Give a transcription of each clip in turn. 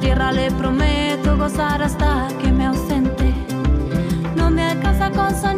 Tierra le prometo gozar hasta que me ausente. No me alcanza con soñar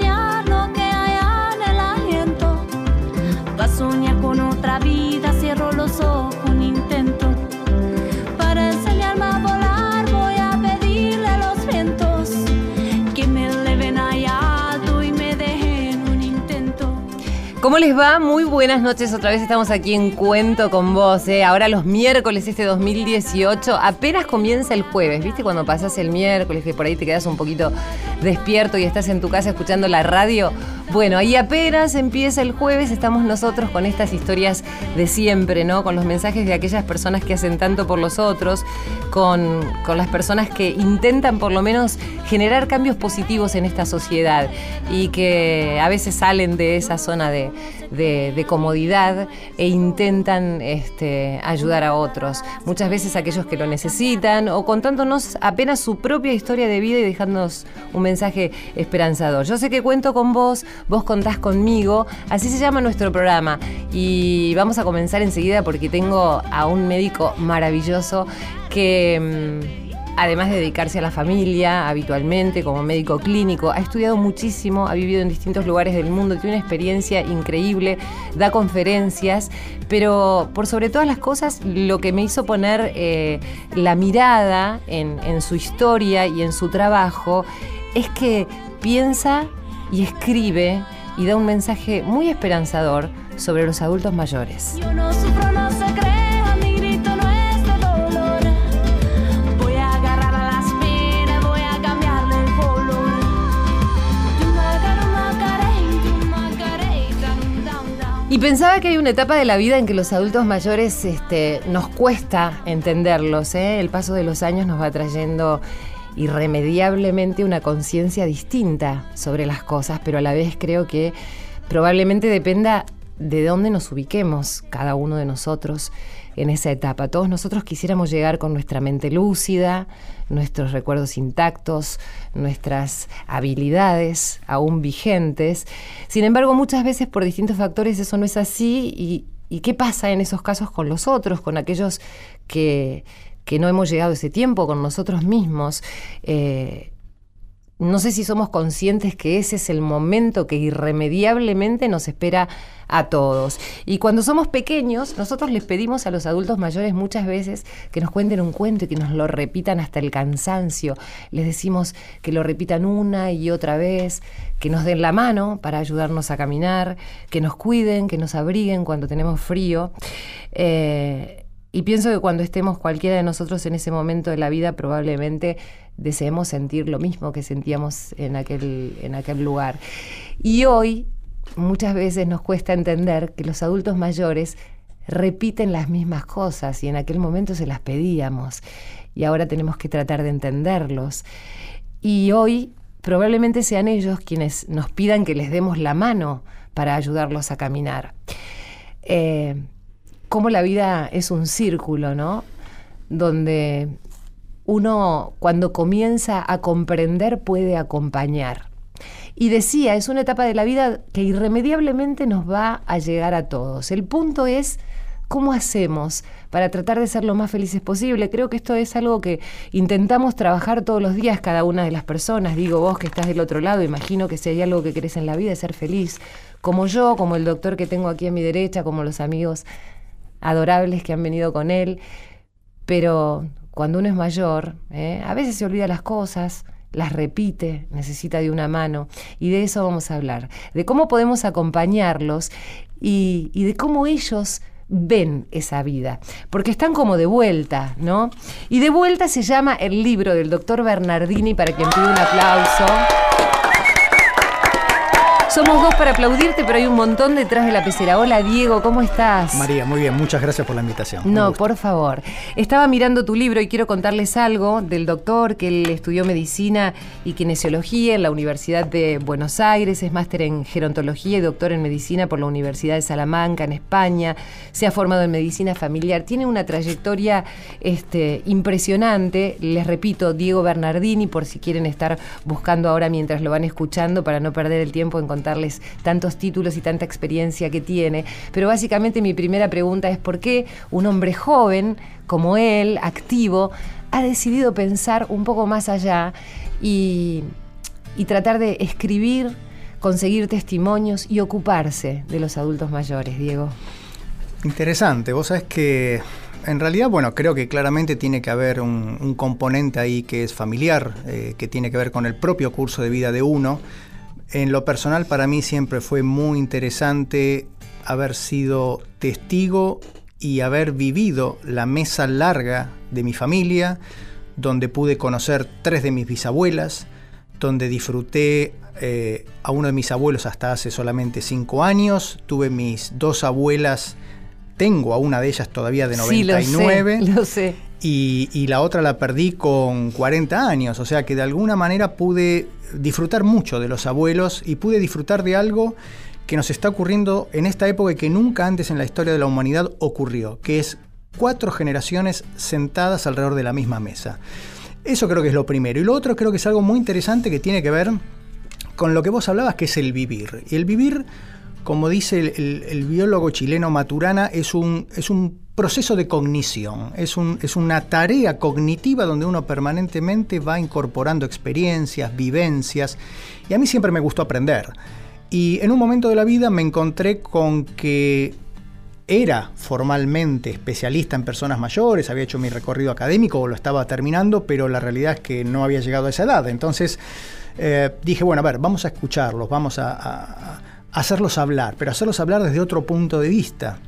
¿Cómo les va? Muy buenas noches. Otra vez estamos aquí en Cuento con vos. ¿eh? Ahora los miércoles este 2018. Apenas comienza el jueves. ¿Viste cuando pasas el miércoles que por ahí te quedas un poquito despierto y estás en tu casa escuchando la radio? Bueno, ahí apenas empieza el jueves. Estamos nosotros con estas historias de siempre, ¿no? Con los mensajes de aquellas personas que hacen tanto por los otros, con, con las personas que intentan por lo menos generar cambios positivos en esta sociedad y que a veces salen de esa zona de de, comodidad e intentan este, ayudar a otros. Muchas veces aquellos que lo necesitan o contándonos apenas su propia historia de vida y dejándonos un mensaje esperanzador. Yo sé que cuento con vos, vos contás conmigo, así se llama nuestro programa. Y vamos a comenzar enseguida porque tengo a un médico maravilloso que... Mm, además de dedicarse a la familia habitualmente como médico clínico, ha estudiado muchísimo, ha vivido en distintos lugares del mundo, tiene una experiencia increíble, da conferencias, pero por sobre todas las cosas lo que me hizo poner eh, la mirada en, en su historia y en su trabajo es que piensa y escribe y da un mensaje muy esperanzador sobre los adultos mayores. Y pensaba que hay una etapa de la vida en que los adultos mayores este, nos cuesta entenderlos. ¿eh? El paso de los años nos va trayendo irremediablemente una conciencia distinta sobre las cosas, pero a la vez creo que probablemente dependa de dónde nos ubiquemos cada uno de nosotros en esa etapa. Todos nosotros quisiéramos llegar con nuestra mente lúcida, nuestros recuerdos intactos, nuestras habilidades aún vigentes. Sin embargo, muchas veces por distintos factores eso no es así y, qué pasa en esos casos con los otros, con aquellos que, no hemos llegado a ese tiempo, con nosotros mismos. Eh, no sé si somos conscientes que ese es el momento que irremediablemente nos espera a todos. Y cuando somos pequeños, nosotros les pedimos a los adultos mayores muchas veces que nos cuenten un cuento y que nos lo repitan hasta el cansancio. Les decimos que lo repitan una y otra vez, que nos den la mano para ayudarnos a caminar, que nos cuiden, que nos abriguen cuando tenemos frío. Eh, y pienso que cuando estemos cualquiera de nosotros en ese momento de la vida, probablemente deseemos sentir lo mismo que sentíamos en aquel, en aquel lugar. Y hoy muchas veces nos cuesta entender que los adultos mayores repiten las mismas cosas y en aquel momento se las pedíamos y ahora tenemos que tratar de entenderlos. Y hoy probablemente sean ellos quienes nos pidan que les demos la mano para ayudarlos a caminar. Eh, como la vida es un círculo, ¿no? Donde uno cuando comienza a comprender puede acompañar. Y decía, es una etapa de la vida que irremediablemente nos va a llegar a todos. El punto es cómo hacemos para tratar de ser lo más felices posible. Creo que esto es algo que intentamos trabajar todos los días cada una de las personas. Digo, vos que estás del otro lado, imagino que si hay algo que querés en la vida es ser feliz. Como yo, como el doctor que tengo aquí a mi derecha, como los amigos adorables que han venido con él. Pero cuando uno es mayor, ¿eh? a veces se olvida las cosas, las repite, necesita de una mano. Y de eso vamos a hablar, de cómo podemos acompañarlos y, y de cómo ellos ven esa vida, porque están como de vuelta, ¿no? Y de vuelta se llama el libro del doctor Bernardini, para quien pide un aplauso. Somos dos para aplaudirte, pero hay un montón detrás de la pecera. Hola Diego, ¿cómo estás? María, muy bien, muchas gracias por la invitación. No, por favor. Estaba mirando tu libro y quiero contarles algo del doctor que él estudió medicina y kinesiología en la Universidad de Buenos Aires, es máster en gerontología y doctor en medicina por la Universidad de Salamanca en España, se ha formado en medicina familiar, tiene una trayectoria este, impresionante. Les repito, Diego Bernardini, por si quieren estar buscando ahora mientras lo van escuchando para no perder el tiempo en contarles tantos títulos y tanta experiencia que tiene. Pero básicamente mi primera pregunta es por qué un hombre joven como él, activo, ha decidido pensar un poco más allá y, tratar de escribir, conseguir testimonios y ocuparse de los adultos mayores, Diego. Interesante, vos sabés que en realidad, bueno, creo que claramente tiene que haber un, componente ahí que es familiar, eh, que tiene que ver con el propio curso de vida de uno. En lo personal, para mí siempre fue muy interesante haber sido testigo y haber vivido la mesa larga de mi familia, donde pude conocer tres de mis bisabuelas, donde disfruté eh, a uno de mis abuelos hasta hace solamente cinco años, tuve mis dos abuelas tengo a una de ellas todavía de 99. Sí, lo sé, Y, la otra la perdí con 40 años. O sea que de alguna manera pude disfrutar mucho de los abuelos y pude disfrutar de algo que nos está ocurriendo en esta época y que nunca antes en la historia de la humanidad ocurrió, que es cuatro generaciones sentadas alrededor de la misma mesa. Eso creo que es lo primero. Y lo otro creo que es algo muy interesante que tiene que ver con lo que vos hablabas, que es el vivir. Y el vivir como dice el, biólogo chileno Maturana, es un, es un proceso de cognición, es, es una tarea cognitiva donde uno permanentemente va incorporando experiencias, vivencias, y a mí siempre me gustó aprender. Y en un momento de la vida me encontré con que era formalmente especialista en personas mayores, había hecho mi recorrido académico o lo estaba terminando, pero la realidad es que no había llegado a esa edad. Entonces eh, dije, bueno, a ver, vamos a escucharlos, vamos a hacerlos hablar, pero hacerlos hablar desde otro punto de vista.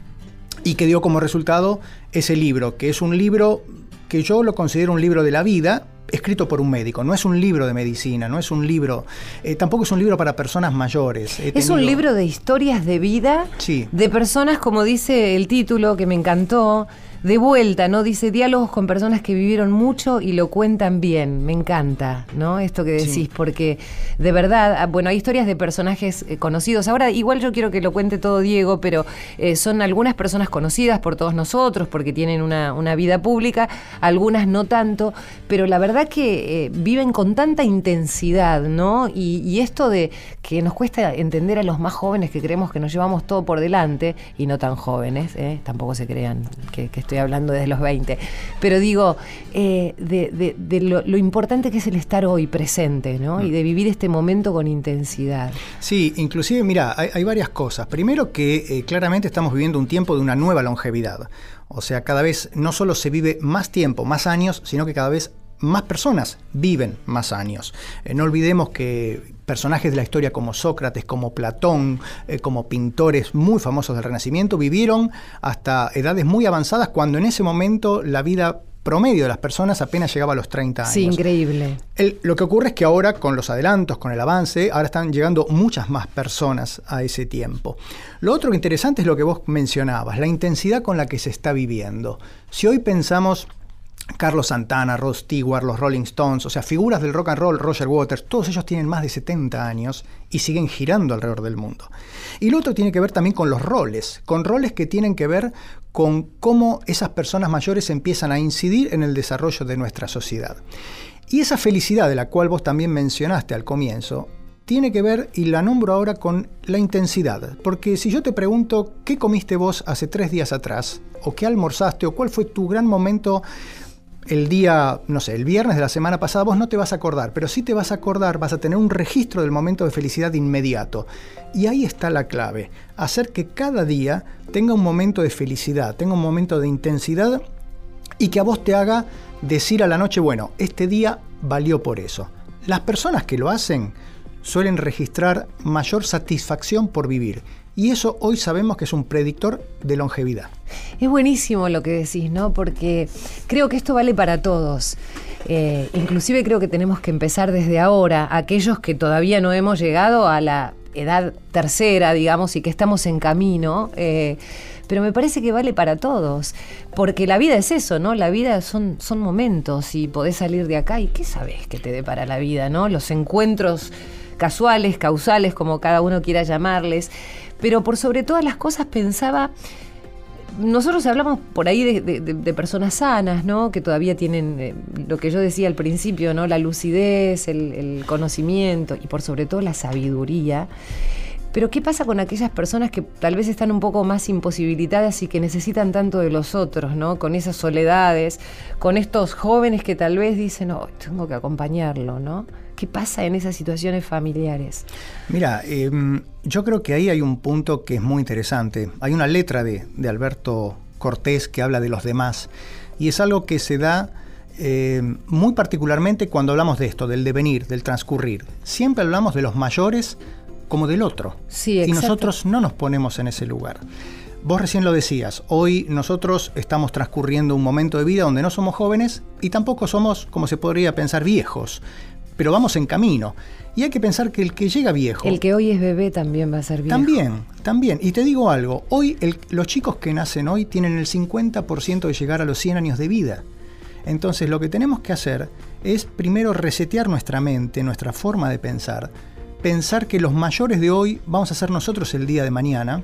Y que dio como resultado ese libro, que es un libro que yo lo considero un libro de la vida, escrito por un médico. No es un libro de medicina, no es un libro, eh, tampoco es un libro para personas mayores. es un libro de historias de vida de personas, como dice el título, que me encantó, de vuelta, ¿no? Dice diálogos con personas que vivieron mucho y lo cuentan bien. Me encanta, ¿no? Esto que decís, porque de verdad, ah, bueno, hay historias de personajes eh, conocidos. Ahora, igual yo quiero que lo cuente todo Diego, pero eh, son algunas personas conocidas por todos nosotros, porque tienen una, vida pública, algunas no tanto, pero la verdad que eh, viven con tanta intensidad, ¿no? Y, esto de que nos cuesta entender a los más jóvenes que creemos que nos llevamos todo por delante, y no tan jóvenes, tampoco se crean que, que estoy hablando desde los 20, pero digo, eh, de, lo, importante que es el estar hoy presente, ¿no? Y de vivir este momento con intensidad. Sí, inclusive, mira, hay, varias cosas. Primero que eh, claramente estamos viviendo un tiempo de una nueva longevidad. O sea, cada vez no solo se vive más tiempo, más años, sino que cada vez más personas viven más años. Eh, no olvidemos que personajes de la historia como Sócrates, como Platón, eh, como pintores muy famosos del Renacimiento, vivieron hasta edades muy avanzadas cuando en ese momento la vida promedio de las personas apenas llegaba a los 30 años. Sí, increíble. lo que ocurre es que ahora con los adelantos, con el avance, ahora están llegando muchas más personas a ese tiempo. Lo otro interesante es lo que vos mencionabas, la intensidad con la que se está viviendo. Si hoy pensamos Carlos Santana, Rod Stewart, los Rolling Stones, o sea, figuras del rock and roll, Roger Waters, todos ellos tienen más de 70 años y siguen girando alrededor del mundo. Y lo otro tiene que ver también con los roles, con roles que tienen que ver con cómo esas personas mayores empiezan a incidir en el desarrollo de nuestra sociedad. Y esa felicidad de la cual vos también mencionaste al comienzo, tiene que ver, y la nombro ahora, con la intensidad. Porque si yo te pregunto qué comiste vos hace tres días atrás, o qué almorzaste, o cuál fue tu gran momento el día, no sé, el viernes de la semana pasada, vos no te vas a acordar, pero sí te vas a acordar, vas a tener un registro del momento de felicidad inmediato. Y ahí está la clave, hacer que cada día tenga un momento de felicidad, tenga un momento de intensidad y que a vos te haga decir a la noche, bueno, este día valió por eso. Las personas que lo hacen suelen registrar mayor satisfacción por vivir y eso hoy sabemos que es un predictor de longevidad. Es buenísimo lo que decís, ¿no? Porque creo que esto vale para todos. Eh, inclusive creo que tenemos que empezar desde ahora, aquellos que todavía no hemos llegado a la edad tercera, digamos, y que estamos en camino. Eh, pero me parece que vale para todos, porque la vida es eso, ¿no? La vida son, son momentos y podés salir de acá y qué sabes que te dé para la vida, ¿no? Los encuentros casuales, causales, como cada uno quiera llamarles, pero por sobre todas las cosas pensaba nosotros hablamos por ahí de, personas sanas, ¿no? Que todavía tienen eh, lo que yo decía al principio, ¿no? La lucidez, el, conocimiento y por sobre todo la sabiduría. Pero ¿qué pasa con aquellas personas que tal vez están un poco más imposibilitadas y que necesitan tanto de los otros, ¿no? Con esas soledades, con estos jóvenes que tal vez dicen, oh, tengo que acompañarlo, ¿no? ¿Qué pasa en esas situaciones familiares? Mira, em, yo creo que ahí hay un punto que es muy interesante. Hay una letra de, de Alberto Cortés que habla de los demás y es algo que se da eh, muy particularmente cuando hablamos de esto, del devenir, del transcurrir. Siempre hablamos de los mayores como del otro. Sí, y nosotros no nos ponemos en ese lugar. Vos recién lo decías, hoy nosotros estamos transcurriendo un momento de vida donde no somos jóvenes y tampoco somos, como se podría pensar, viejos, pero vamos en camino. Y hay que pensar que el que llega viejo... El que hoy es bebé también va a ser viejo. También, también. Y te digo algo, hoy los chicos que nacen hoy tienen el 50% de llegar a los 100 años de vida. Entonces lo que tenemos que hacer es primero resetear nuestra mente, nuestra forma de pensar, pensar que los mayores de hoy vamos a ser nosotros el día de mañana.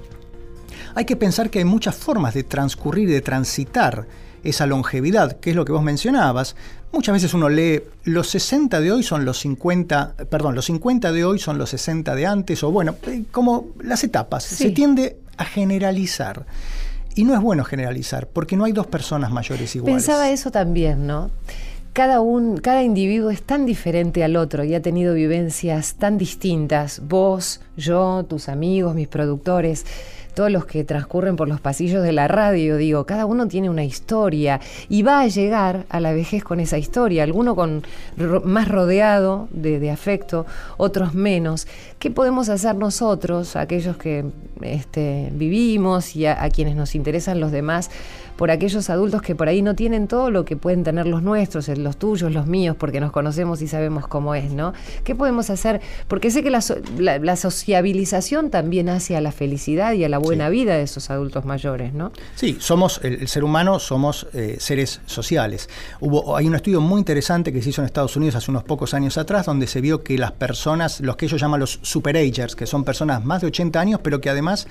Hay que pensar que hay muchas formas de transcurrir, de transitar esa longevidad, que es lo que vos mencionabas. Muchas veces uno lee los 60 de hoy son los 50, perdón, los 50 de hoy son los 60 de antes, o bueno, eh, como las etapas. Se tiende a generalizar. Y no es bueno generalizar, porque no hay dos personas mayores iguales. Pensaba eso también, ¿no? Cada, un, cada individuo es tan diferente al otro y ha tenido vivencias tan distintas. Vos, yo, tus amigos, mis productores todos los que transcurren por los pasillos de la radio, digo, cada uno tiene una historia y va a llegar a la vejez con esa historia, alguno con más rodeado de, afecto, otros menos. ¿Qué podemos hacer nosotros, aquellos que este, vivimos y a quienes nos interesan los demás? Por aquellos adultos que por ahí no tienen todo lo que pueden tener los nuestros, los tuyos, los míos, porque nos conocemos y sabemos cómo es, ¿no? ¿Qué podemos hacer? Porque sé que la, sociabilización también hace a la felicidad y a la buena vida de esos adultos mayores, ¿no? Sí, somos, el, ser humano somos eh, seres sociales. Hubo, hay un estudio muy interesante que se hizo en Estados Unidos hace unos pocos años atrás, donde se vio que las personas, los que ellos llaman los superagers, que son personas más de 80 años, pero que además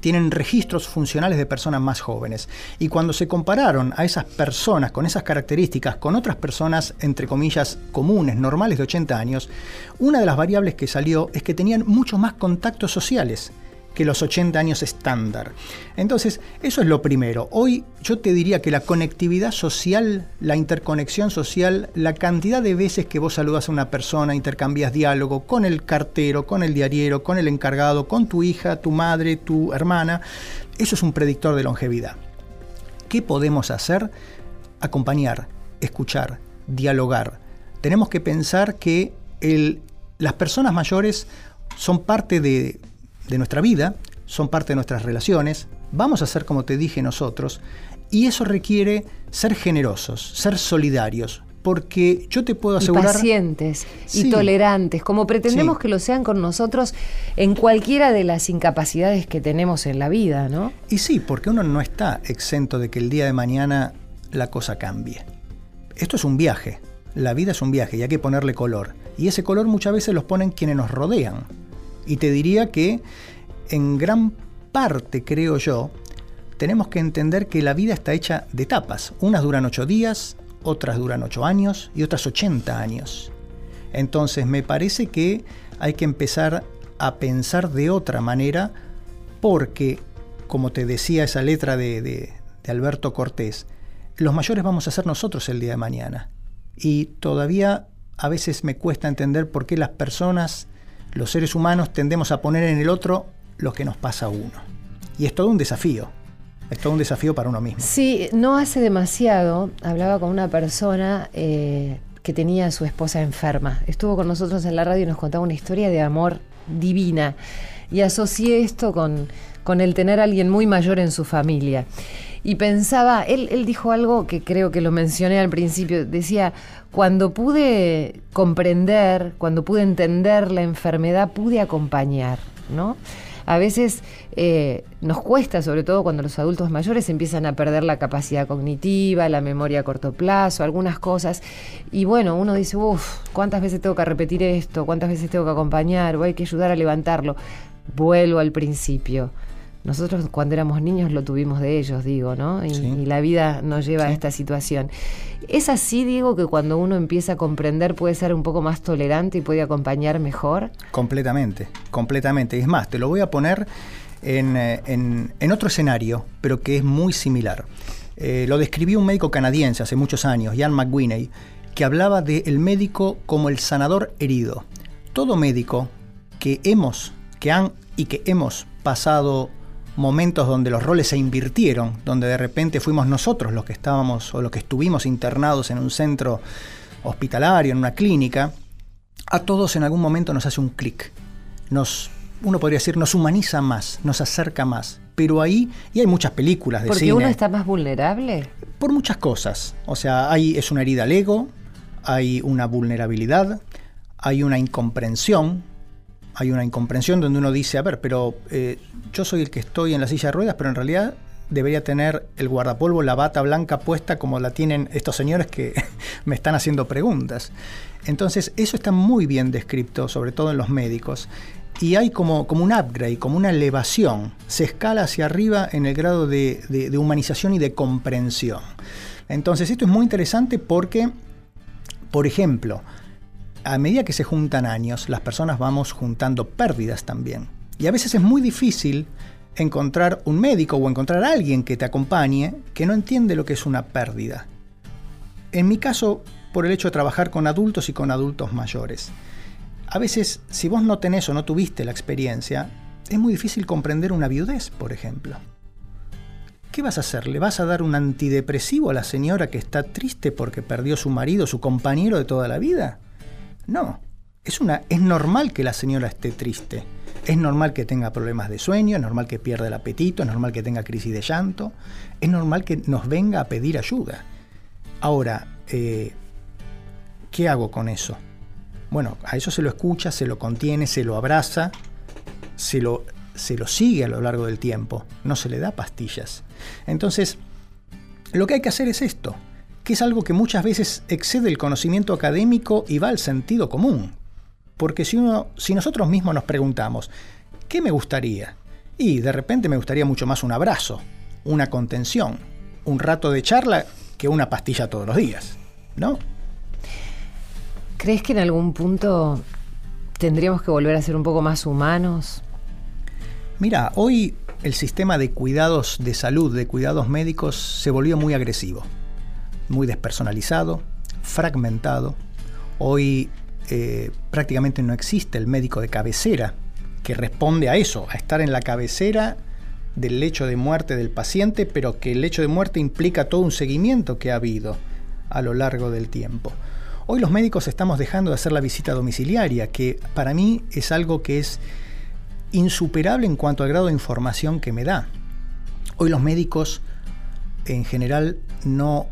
tienen registros funcionales de personas más jóvenes. Y cuando se compararon a esas personas con esas características con otras personas, entre comillas, comunes, normales de 80 años, una de las variables que salió es que tenían muchos más contactos sociales que los 80 años estándar. Entonces, eso es lo primero. Hoy yo te diría que la conectividad social, la interconexión social, la cantidad de veces que vos saludas a una persona, intercambias diálogo con el cartero, con el diariero, con el encargado, con tu hija, tu madre, tu hermana, eso es un predictor de longevidad. ¿Qué podemos hacer? Acompañar, escuchar, dialogar. Tenemos que pensar que las personas mayores son parte de, nuestra vida, son parte de nuestras relaciones, vamos a ser como te dije nosotros, y eso requiere ser generosos, ser solidarios, porque yo te puedo asegurar... Y pacientes y tolerantes, como pretendemos que lo sean con nosotros en cualquiera de las incapacidades que tenemos en la vida, ¿no? Y sí, porque uno no está exento de que el día de mañana la cosa cambie. Esto es un viaje, la vida es un viaje y hay que ponerle color. Y ese color muchas veces los ponen quienes nos rodean. Y te diría que en gran parte, creo yo, tenemos que entender que la vida está hecha de etapas. Unas duran ocho días, otras duran 8 años y otras 80 años. Entonces me parece que hay que empezar a pensar de otra manera porque, como te decía esa letra de, de, Alberto Cortés, los mayores vamos a ser nosotros el día de mañana. Y todavía a veces me cuesta entender por qué las personas, los seres humanos, tendemos a poner en el otro lo que nos pasa a uno. Y es todo un desafío. Es todo un desafío para uno mismo. Sí, no hace demasiado hablaba con una persona eh, que tenía a su esposa enferma. Estuvo con nosotros en la radio y nos contaba una historia de amor divina. Y asocié esto con, con el tener a alguien muy mayor en su familia. Y pensaba, él, él dijo algo que creo que lo mencioné al principio, decía, cuando pude comprender, cuando pude entender la enfermedad, pude acompañar, ¿no? A veces eh, nos cuesta, sobre todo cuando los adultos mayores empiezan a perder la capacidad cognitiva, la memoria a corto plazo, algunas cosas. Y bueno, uno dice, uff, ¿cuántas veces tengo que repetir esto? ¿Cuántas veces tengo que acompañar? ¿O hay que ayudar a levantarlo? Vuelvo al principio. Nosotros cuando éramos niños lo tuvimos de ellos, digo, ¿no? Y, la vida nos lleva a esta situación. ¿Es así, digo, que cuando uno empieza a comprender puede ser un poco más tolerante y puede acompañar mejor? Completamente, completamente. Es más, te lo voy a poner en, eh, otro escenario, pero que es muy similar. Eh, lo describió un médico canadiense hace muchos años, Ian McWinney, que hablaba del médico como el sanador herido. Todo médico que hemos, que han y que hemos pasado momentos donde los roles se invirtieron, donde de repente fuimos nosotros los que estábamos o los que estuvimos internados en un centro hospitalario, en una clínica, a todos en algún momento nos hace un clic. Nos, uno podría decir, nos humaniza más, nos acerca más. Pero ahí, y hay muchas películas de Porque uno está más vulnerable. Por muchas cosas. O sea, hay, es una herida al ego, hay una vulnerabilidad, hay una incomprensión, hay una incomprensión donde uno dice, a ver, pero eh, yo soy el que estoy en la silla de ruedas, pero en realidad debería tener el guardapolvo, la bata blanca puesta como la tienen estos señores que me están haciendo preguntas. Entonces, eso está muy bien descrito, sobre todo en los médicos. Y hay como, como un upgrade, como una elevación. Se escala hacia arriba en el grado de, de humanización y de comprensión. Entonces, esto es muy interesante porque, por ejemplo, a medida que se juntan años, las personas vamos juntando pérdidas también. Y a veces es muy difícil encontrar un médico o encontrar a alguien que te acompañe que no entiende lo que es una pérdida. En mi caso, por el hecho de trabajar con adultos y con adultos mayores. A veces, si vos no tenés o no tuviste la experiencia, es muy difícil comprender una viudez, por ejemplo. ¿Qué vas a hacer? ¿Le vas a dar un antidepresivo a la señora que está triste porque perdió su marido, su compañero de toda la vida? No, es, una, es normal que la señora esté triste. Es normal que tenga problemas de sueño, es normal que pierda el apetito, es normal que tenga crisis de llanto, es normal que nos venga a pedir ayuda. Ahora, eh, ¿qué hago con eso? Bueno, a eso se lo escucha, se lo contiene, se lo abraza, se lo, se lo sigue a lo largo del tiempo, no se le da pastillas. Entonces, lo que hay que hacer es esto, que es algo que muchas veces excede el conocimiento académico y va al sentido común. Porque si, uno, si nosotros mismos nos preguntamos, ¿qué me gustaría? Y de repente me gustaría mucho más un abrazo, una contención, un rato de charla que una pastilla todos los días, ¿no? ¿Crees que en algún punto tendríamos que volver a ser un poco más humanos? Mira, hoy el sistema de cuidados de salud, de cuidados médicos, se volvió muy agresivo muy despersonalizado, fragmentado. Hoy eh, prácticamente no existe el médico de cabecera que responde a eso, a estar en la cabecera del lecho de muerte del paciente, pero que el lecho de muerte implica todo un seguimiento que ha habido a lo largo del tiempo. Hoy los médicos estamos dejando de hacer la visita domiciliaria, que para mí es algo que es insuperable en cuanto al grado de información que me da. Hoy los médicos en general no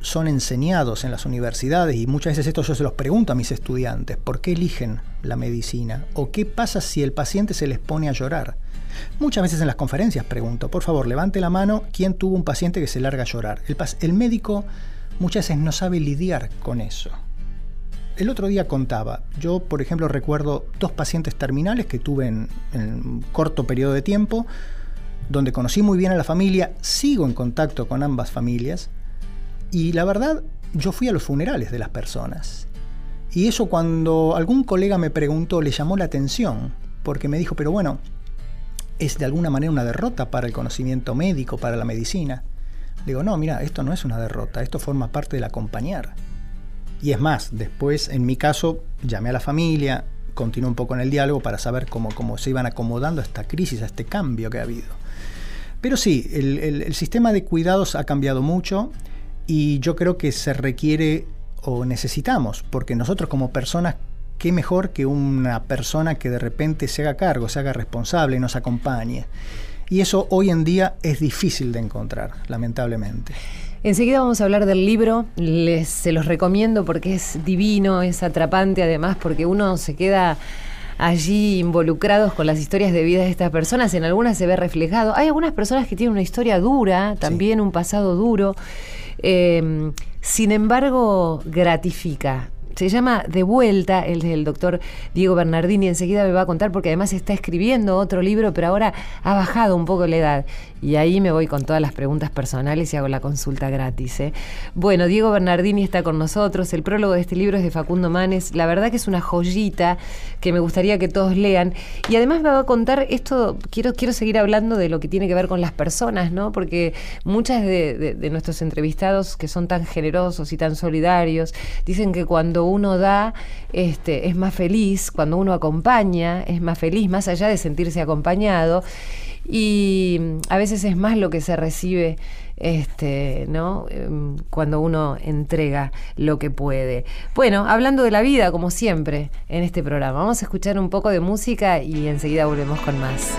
son enseñados en las universidades y muchas veces esto yo se los pregunto a mis estudiantes, ¿por qué eligen la medicina? ¿O qué pasa si el paciente se les pone a llorar? Muchas veces en las conferencias pregunto, por favor, levante la mano, ¿quién tuvo un paciente que se larga a llorar? El, el médico muchas veces no sabe lidiar con eso. El otro día contaba, yo por ejemplo recuerdo dos pacientes terminales que tuve en, en un corto periodo de tiempo, donde conocí muy bien a la familia, sigo en contacto con ambas familias, y la verdad, yo fui a los funerales de las personas. Y eso cuando algún colega me preguntó le llamó la atención, porque me dijo, pero bueno, es de alguna manera una derrota para el conocimiento médico, para la medicina. Digo, no, mira, esto no es una derrota, esto forma parte del acompañar. Y es más, después, en mi caso, llamé a la familia, continué un poco en el diálogo para saber cómo, cómo se iban acomodando a esta crisis, a este cambio que ha habido. Pero sí, el sistema de cuidados ha cambiado mucho y yo creo que se requiere o necesitamos, porque nosotros como personas, qué mejor que una persona que de repente se haga cargo, se haga responsable, nos acompañe. Y eso hoy en día es difícil de encontrar, lamentablemente. Enseguida vamos a hablar del libro, Les, se los recomiendo porque es divino, es atrapante además, porque uno se queda allí involucrados con las historias de vida de estas personas, en algunas se ve reflejado. Hay algunas personas que tienen una historia dura, también un pasado duro. Em, sin embargo, gratifica. Se llama De vuelta, el del doctor Diego Bernardini, enseguida me va a contar porque además está escribiendo otro libro, pero ahora ha bajado un poco la edad. Y ahí me voy con todas las preguntas personales y hago la consulta gratis. ¿eh? Bueno, Diego Bernardini está con nosotros. El prólogo de este libro es de Facundo Manes. La verdad que es una joyita que me gustaría que todos lean. Y además me va a contar esto, quiero, quiero seguir hablando de lo que tiene que ver con las personas, ¿no? Porque muchas de, nuestros entrevistados que son tan generosos y tan solidarios dicen que cuando uno da este, es más feliz, cuando uno acompaña es más feliz, más allá de sentirse acompañado y a veces es más lo que se recibe este, ¿no? Em, cuando uno entrega lo que puede. Bueno, hablando de la vida, como siempre, en este programa, vamos a escuchar un poco de música y enseguida volvemos con más.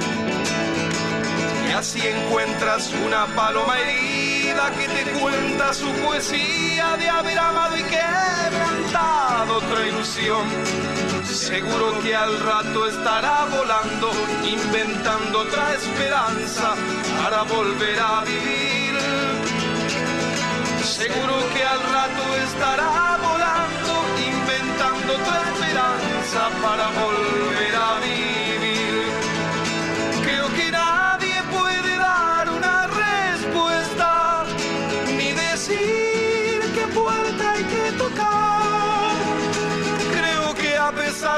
Y así encuentras una paloma herida que te cuenta su poesía de haber amado y quebrantado otra ilusión Seguro que al rato estará volando, inventando otra esperanza para volver a vivir. Seguro que al rato estará volando, inventando otra esperanza para volver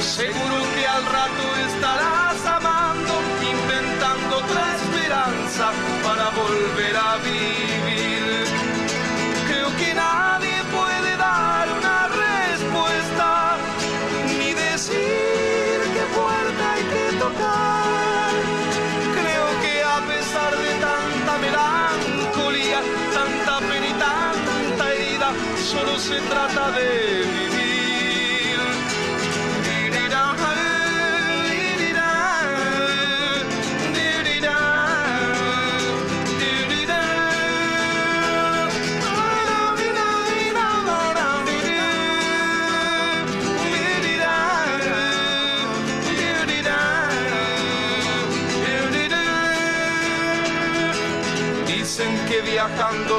Seguro que al rato estarás amando, inventando otra esperanza para volver a vivir. Creo que nadie puede dar una respuesta, ni decir qué puerta hay que tocar. Creo que a pesar de tanta melancolía, tanta pena y tanta herida, solo se trata de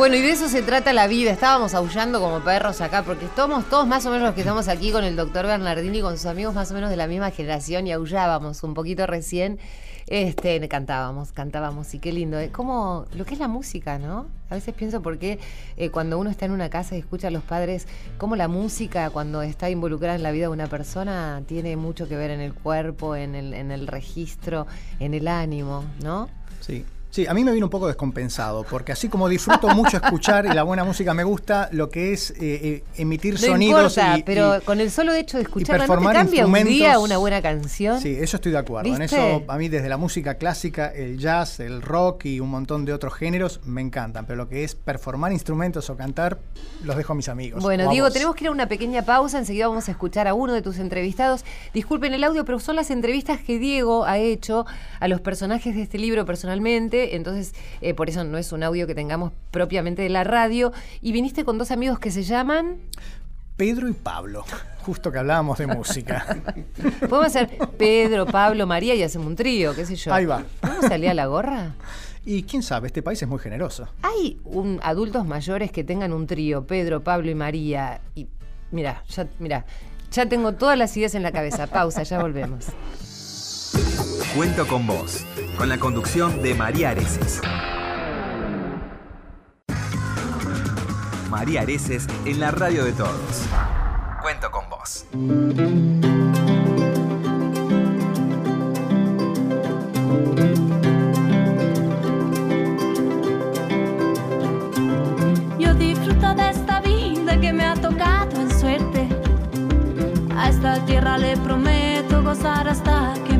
Bueno, y de eso se trata la vida. Estábamos aullando como perros acá, porque estamos todos más o menos los que estamos aquí con el doctor Bernardini, con sus amigos más o menos de la misma generación, y aullábamos un poquito recién. Este, cantábamos, cantábamos, y qué lindo. Es como lo que es la música, ¿no? A veces pienso por qué eh, cuando uno está en una casa y escucha a los padres, cómo la música, cuando está involucrada en la vida de una persona, tiene mucho que ver en el cuerpo, en el, en el registro, en el ánimo, ¿no? Sí, Sí, a mí me vino un poco descompensado, porque así como disfruto mucho escuchar y la buena música me gusta, lo que es eh, eh, emitir no sonidos importa, y, pero y- con el solo hecho de escucharla, ¿no te cambia un día una buena canción? Sí, eso estoy de acuerdo. En eso, a mí desde la música clásica, el jazz, el rock y un montón de otros géneros me encantan, pero lo que es performar instrumentos o cantar, los dejo a mis amigos. Bueno, Diego, tenemos que ir a una pequeña pausa. Enseguida vamos a escuchar a uno de tus entrevistados. Disculpen el audio, pero son las entrevistas que Diego ha hecho a los personajes de este libro personalmente. Entonces, eh, por eso no es un audio que tengamos propiamente de la radio. Y viniste con dos amigos que se llaman. Pedro y Pablo, justo que hablábamos de música. Podemos hacer Pedro, Pablo, María y hacemos un trío, qué sé yo. Ahí va. ¿Cómo salía la gorra? y quién sabe, este país es muy generoso. Hay un, adultos mayores que tengan un trío, Pedro, Pablo y María. Y mira, ya, mira, ya tengo todas las ideas en la cabeza. Pausa, ya volvemos. Cuento con vos, con la conducción de María Areces. María Areces en la radio de todos. Cuento con vos. Yo disfruto de esta vida que me ha tocado en suerte. A esta tierra le prometo gozar hasta que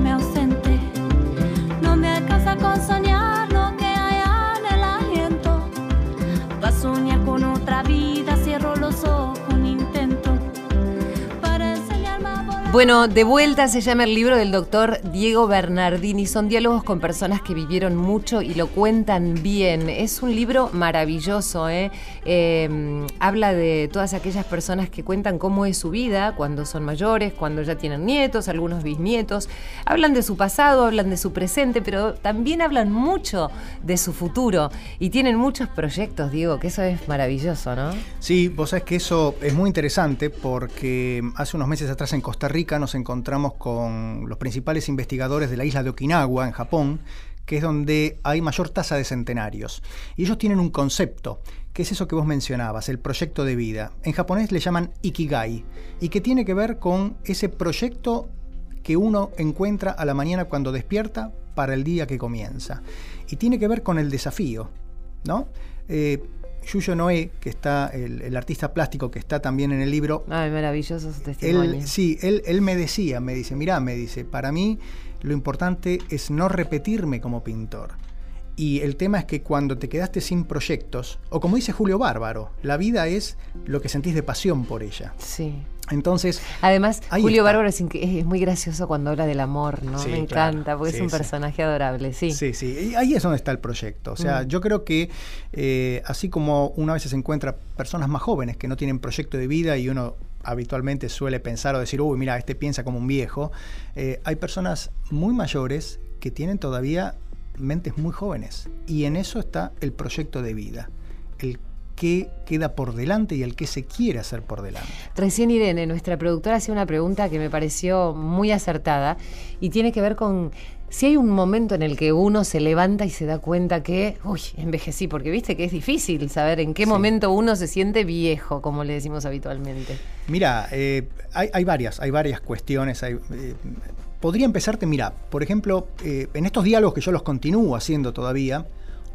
alcanza con soñar lo que hay en el aliento. Va a soñar con otra vida, Bueno, de vuelta se llama el libro del doctor Diego Bernardini. Son diálogos con personas que vivieron mucho y lo cuentan bien. Es un libro maravilloso. ¿eh? Eh, habla de todas aquellas personas que cuentan cómo es su vida cuando son mayores, cuando ya tienen nietos, algunos bisnietos. Hablan de su pasado, hablan de su presente, pero también hablan mucho de su futuro. Y tienen muchos proyectos, Diego, que eso es maravilloso, ¿no? Sí, vos sabés que eso es muy interesante porque hace unos meses atrás en Costa Rica nos encontramos con los principales investigadores de la isla de Okinawa, en Japón, que es donde hay mayor tasa de centenarios. Y ellos tienen un concepto, que es eso que vos mencionabas, el proyecto de vida. En japonés le llaman Ikigai, y que tiene que ver con ese proyecto que uno encuentra a la mañana cuando despierta para el día que comienza. Y tiene que ver con el desafío, ¿no? Eh, Yuyo Noé, que está, el, el artista plástico que está también en el libro, Ay, maravilloso su testimonio. él, sí, él, él me decía, me dice, mirá, me dice, para mí lo importante es no repetirme como pintor. Y el tema es que cuando te quedaste sin proyectos, o como dice Julio Bárbaro, la vida es lo que sentís de pasión por ella. Sí. Entonces, Además, Julio. Bárbaro es, es muy gracioso cuando habla del amor, ¿no? Sí, Me claro. encanta, porque Sí, es un sí. personaje adorable, sí. Sí, sí, y ahí es donde está el proyecto. O sea, Mm. yo creo que eh, así como una vez se encuentra personas más jóvenes que no tienen proyecto de vida y uno habitualmente suele pensar o decir, uy, mira, este piensa como un viejo, eh, hay personas muy mayores que tienen todavía mentes muy jóvenes. Y en eso está el proyecto de vida. El que queda por delante y el que se quiere hacer por delante. Recién Irene, nuestra productora, hacía una pregunta que me pareció muy acertada y tiene que ver con si hay un momento en el que uno se levanta y se da cuenta que, uy, envejecí, porque viste que es difícil saber en qué Sí. momento uno se siente viejo, como le decimos habitualmente. Mira, eh, hay, hay varias, hay varias cuestiones. hay, eh, podría empezarte, mira, por ejemplo, eh, en estos diálogos que yo los continúo haciendo todavía,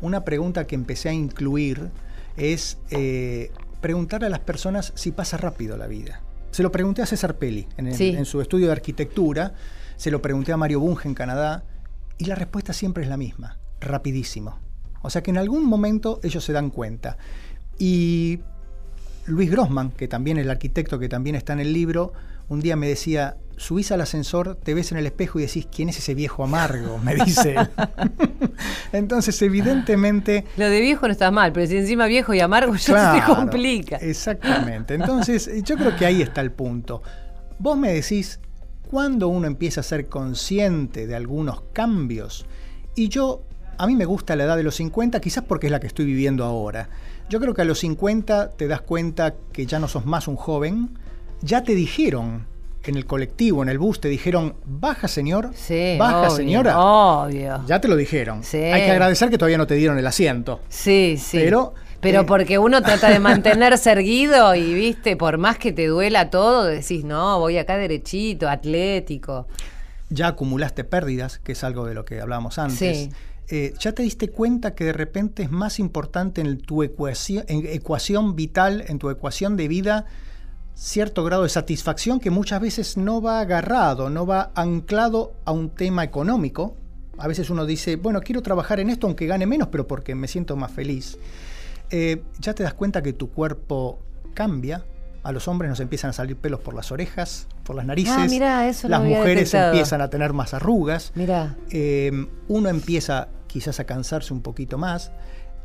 una pregunta que empecé a incluir es eh, preguntarle a las personas si pasa rápido la vida. Se lo pregunté a César Pelli en, el- Sí. en su estudio de arquitectura, se lo pregunté a Mario Bunge en Canadá, y la respuesta siempre es la misma, rapidísimo. O sea que en algún momento ellos se dan cuenta. Y Luis Grossman, que también es el arquitecto que también está en el libro, un día me decía, subís al ascensor, te ves en el espejo y decís, ¿quién es ese viejo amargo? Me dice. Entonces, evidentemente... Lo de viejo no está mal, pero si encima viejo y amargo ya se complica. Exactamente. Entonces, yo creo que ahí está el punto. Vos me decís, ¿cuándo uno empieza a ser consciente de algunos cambios? Y yo a mí me gusta la edad de los 50, quizás porque es la que estoy viviendo ahora. Yo creo que a los 50 te das cuenta que ya no sos más un joven, ya te dijeron en el colectivo, en el bus, te dijeron, baja señor, Sí, baja obvio, señora. Obvio. Ya te lo dijeron. Sí. Hay que agradecer que todavía no te dieron el asiento. Sí, sí. Pero, Pero eh, porque uno trata de mantenerse erguido y, viste, por más que te duela todo, decís, no, voy acá derechito, atlético. Ya acumulaste pérdidas, que es algo de lo que hablábamos antes. Sí. Eh, ya te diste cuenta que de repente es más importante en tu ecuación, en ecuación vital, en tu ecuación de vida, cierto grado de satisfacción que muchas veces no va agarrado, no va anclado a un tema económico. A veces uno dice, bueno, quiero trabajar en esto aunque gane menos, pero porque me siento más feliz. Eh, ya te das cuenta que tu cuerpo cambia. A los hombres nos empiezan a salir pelos por las orejas, por las narices. Ah, mirá, eso las mujeres detectado. empiezan a tener más arrugas. Mira, Eh, uno empieza quizás a cansarse un poquito más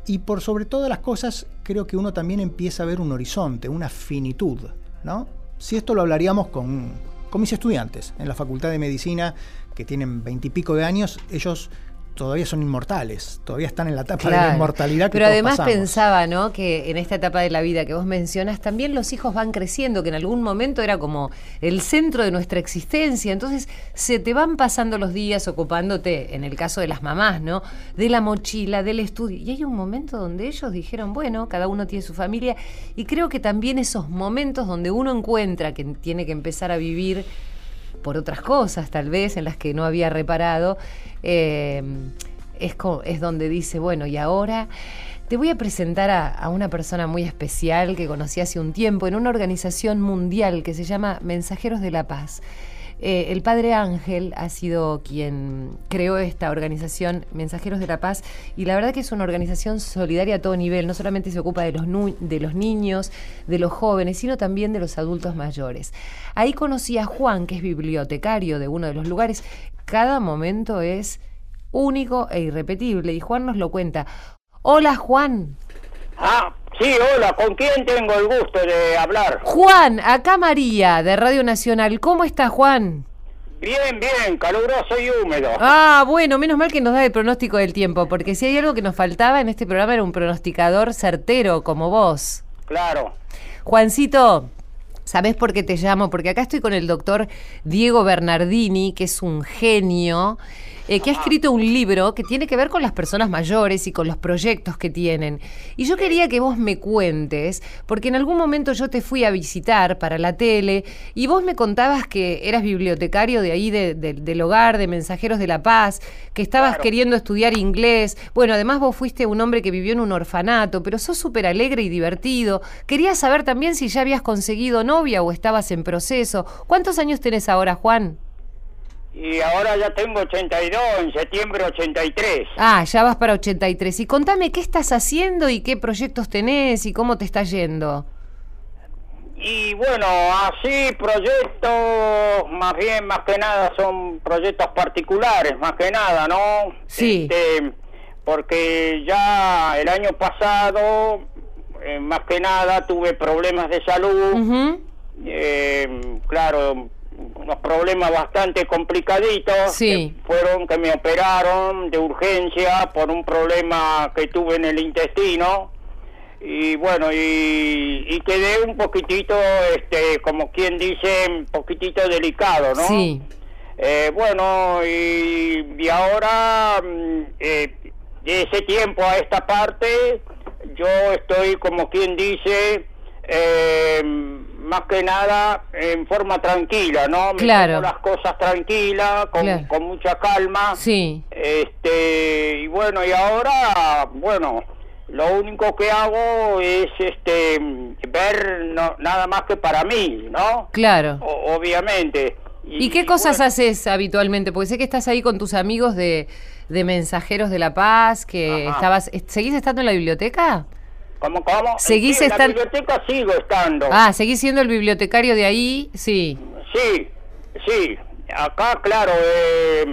y por sobre todas las cosas creo que uno también empieza a ver un horizonte, una finitud, ¿no? Si esto lo hablaríamos con, con mis estudiantes en la Facultad de Medicina que tienen veintipico de años, ellos todavía son inmortales, todavía están en la etapa de la inmortalidad que Pero todos además pasamos. pensaba, ¿no? Que en esta etapa de la vida que vos mencionas, también los hijos van creciendo, que en algún momento era como el centro de nuestra existencia. Entonces se te van pasando los días ocupándote, en el caso de las mamás, ¿no? De la mochila, del estudio. Y hay un momento donde ellos dijeron, bueno, cada uno tiene su familia. Y creo que también esos momentos donde uno encuentra que tiene que empezar a vivir por otras cosas, tal vez, en las que no había reparado, eh, es, es donde dice, bueno, y ahora te voy a presentar a, a una persona muy especial que conocí hace un tiempo en una organización mundial que se llama Mensajeros de la Paz. Eh, el padre Ángel ha sido quien creó esta organización Mensajeros de la Paz y la verdad que es una organización solidaria a todo nivel, no solamente se ocupa de los, de los niños, de los jóvenes, sino también de los adultos mayores. Ahí conocí a Juan, que es bibliotecario de uno de los lugares. Cada momento es único e irrepetible y Juan nos lo cuenta. Hola Juan. Ah, sí, hola, ¿con quién tengo el gusto de hablar? Juan, acá María de Radio Nacional. ¿Cómo está Juan? Bien, bien, caluroso y húmedo. Ah, bueno, menos mal que nos da el pronóstico del tiempo, porque si hay algo que nos faltaba en este programa era un pronosticador certero como vos. Claro. Juancito, ¿sabés por qué te llamo? Porque acá estoy con el doctor Diego Bernardini, que es un genio, eh, que ha escrito un libro que tiene que ver con las personas mayores y con los proyectos que tienen. Y yo quería que vos me cuentes, porque en algún momento yo te fui a visitar para la tele y vos me contabas que eras bibliotecario de ahí, de- de- del hogar, de Mensajeros de la Paz, que estabas Claro. queriendo estudiar inglés. Bueno, además vos fuiste un hombre que vivió en un orfanato, pero sos súper alegre y divertido. Quería saber también si ya habías conseguido novia o estabas en proceso. ¿Cuántos años tenés ahora, Juan? Y ahora ya tengo 82, en septiembre 83. Ah, ya vas para 83. Y contame qué estás haciendo y qué proyectos tenés y cómo te está yendo. Y bueno, así proyectos, más bien, más que nada, son proyectos particulares, más que nada, ¿no? Sí. Este, porque ya el año pasado, eh, más que nada, tuve problemas de salud. Eh, claro, unos problemas bastante complicaditos. Sí. que fueron que me operaron de urgencia por un problema que tuve en el intestino. Y bueno, y, y quedé un poquitito, este, como quien dice, un poquitito delicado, ¿no? Sí. Eh, bueno, y, y ahora, mm, eh, de ese tiempo a esta parte, yo estoy, como quien dice, eh, más que nada en forma tranquila, ¿no? Me Claro. las cosas tranquilas, con, Claro. con mucha calma. Sí. Este, y bueno, y ahora, bueno, lo único que hago es este ver no, nada más que para mí, ¿no? Claro. O- obviamente. ¿Y qué cosas bueno, haces habitualmente? Porque sé que estás ahí con tus amigos de, de Mensajeros de la Paz, que Ajá. estabas... ¿Seguís estando en la biblioteca? ¿Cómo, cómo? ¿Seguís Sí, en la biblioteca sigo estando. Ah, ¿seguís siendo el bibliotecario de ahí? Sí. Sí, sí. Acá, claro, eh,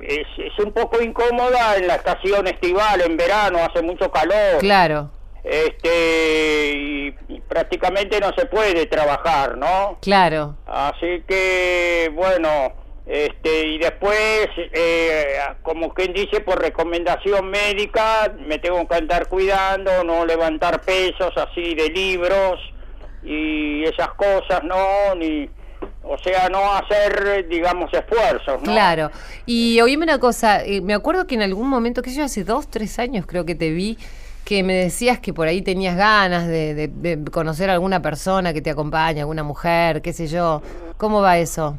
es, es un poco incómoda en la estación estival, en verano, hace mucho calor. Claro, Este, y, y prácticamente no se puede trabajar, ¿no? claro. Así que, bueno, Este, y después, eh, como quien dice, por recomendación médica, me tengo que andar cuidando, no levantar pesos así de libros y esas cosas, ¿no? Ni, o sea, no hacer, digamos, esfuerzos, ¿no? Claro. Y oíme una cosa, eh, me acuerdo que en algún momento, que yo hace dos, tres años creo que te vi, que me decías que por ahí tenías ganas de, de- de conocer a alguna persona que te acompañe, alguna mujer, qué sé yo. ¿Cómo va eso?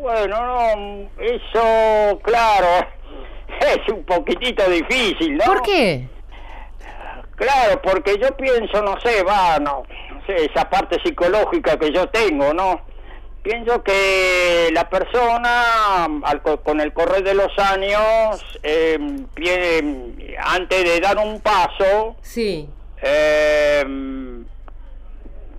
Bueno, no, eso, claro, es un poquitito difícil, ¿no? ¿Por qué? Claro, porque yo pienso, no sé, va, no, no sé, esa parte psicológica que yo tengo, ¿no? Pienso que la persona, al co- con el correr de los años, eh, antes de dar un paso, Sí. eh,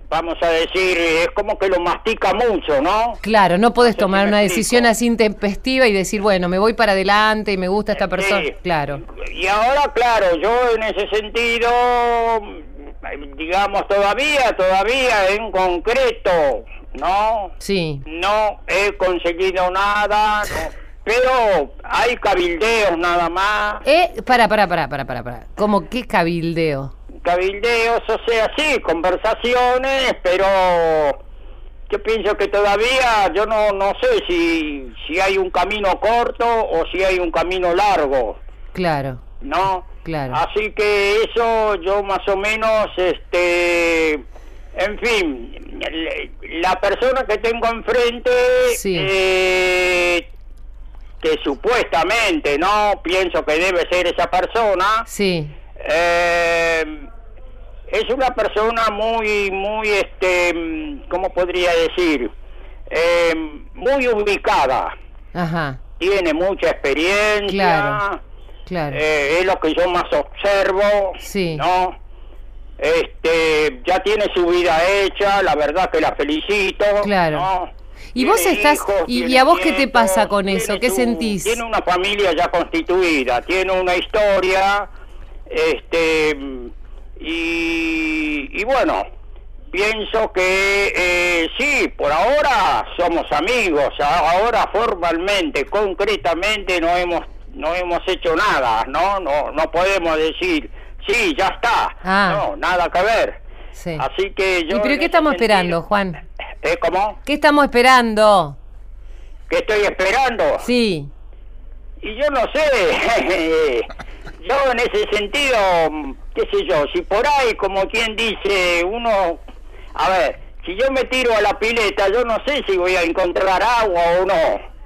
vamos a decir, es como que lo mastica mucho, ¿no? Claro, no podés No sé si tomar una decisión así intempestiva y decir, bueno, me voy para adelante y me gusta esta persona. Sí. Claro. Y ahora, claro, yo en ese sentido, digamos, todavía, todavía en concreto, ¿no? Sí. No he conseguido nada, no. pero hay cabildeos nada más. Eh, para, para, para, para, para, para. ¿Cómo qué cabildeo? Cabildeos, o sea, sí, conversaciones, pero yo pienso que todavía, yo no, no sé si, si hay un camino corto o si hay un camino largo. Claro. ¿no? Claro. Así que eso yo más o menos, este, en fin, la persona que tengo enfrente, Sí. eh, que supuestamente, ¿no? Pienso que debe ser esa persona, Sí. Eh, es una persona muy, muy, este, ¿cómo podría decir? Eh, muy ubicada, Ajá. tiene mucha experiencia. Claro. Claro. Eh, es lo que yo más observo, Sí. ¿no? Este, ya tiene su vida hecha, la verdad que la felicito, Claro. ¿no? Y vos estás- hijos, y- a vos qué te pasa con eso? ¿Qué sentís? Tiene una familia ya constituida, tiene una historia, este, y, y bueno, pienso que eh, sí, por ahora somos amigos, ahora formalmente, concretamente no hemos no hemos hecho nada, no no no podemos decir sí ya está, Ah. no nada que ver, Sí. así que yo ¿Y pero qué estamos sentido- esperando, Juan? ¿Eh, cómo? ¿Qué estamos esperando? ¿Qué estoy esperando? Sí. Y yo no sé, yo en ese sentido, qué sé yo, si por ahí, como quien dice, uno, a ver, si yo me tiro a la pileta, yo no sé si voy a encontrar agua o no.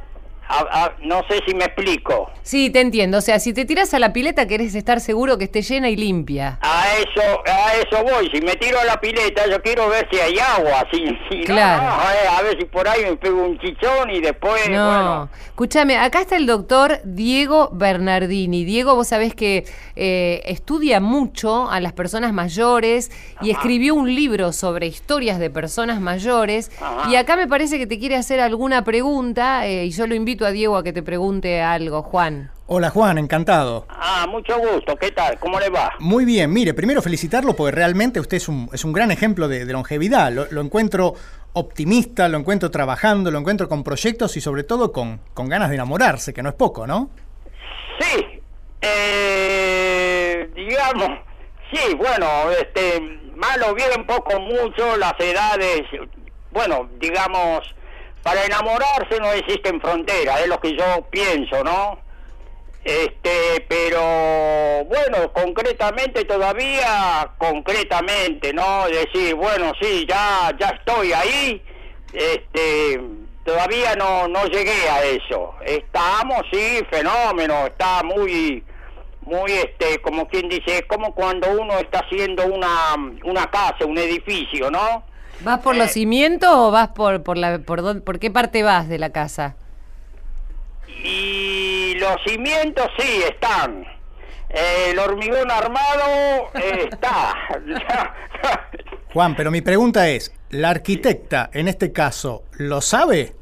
A- a- no sé si me explico. Sí, te entiendo. O sea, si te tiras a la pileta, querés estar seguro que esté llena y limpia. A eso, a eso voy. Si me tiro a la pileta, yo quiero ver si hay agua. Si, si no, Claro. no, eh, a ver si por ahí me pego un chichón y después, No, bueno. escúchame, acá está el doctor Diego Bernardini. Diego, vos sabés que eh, estudia mucho a las personas mayores y escribió un libro sobre historias de personas mayores. Ajá. Y acá me parece que te quiere hacer alguna pregunta eh, y yo lo invito a Diego a que te pregunte algo, Juan. Hola Juan, encantado. Ah, mucho gusto. ¿Qué tal? ¿Cómo le va? Muy bien, mire, primero felicitarlo porque realmente usted es un, es un gran ejemplo de, de longevidad. Lo, lo encuentro optimista, lo encuentro trabajando, lo encuentro con proyectos y sobre todo con, con ganas de enamorarse, que no es poco, ¿no? Sí, eh, digamos, sí, bueno, este, malo bien, poco, mucho, las edades, bueno, digamos, para enamorarse no existen fronteras, es lo que yo pienso, ¿no? Este, pero bueno, concretamente todavía, concretamente, ¿no? Decir, bueno, sí, ya, ya estoy ahí, este, todavía no, no llegué a eso. Estamos, sí, fenómeno, está muy, muy, este, como quien dice, es como cuando uno está haciendo una, una casa, un edificio, ¿no? ¿Vas por los Eh. cimientos o vas por, por, la, por, dónde- por qué parte vas de la casa? Y los cimientos sí están. Eh, el hormigón armado eh, está. Juan, pero mi pregunta es, ¿la arquitecta en este caso lo sabe?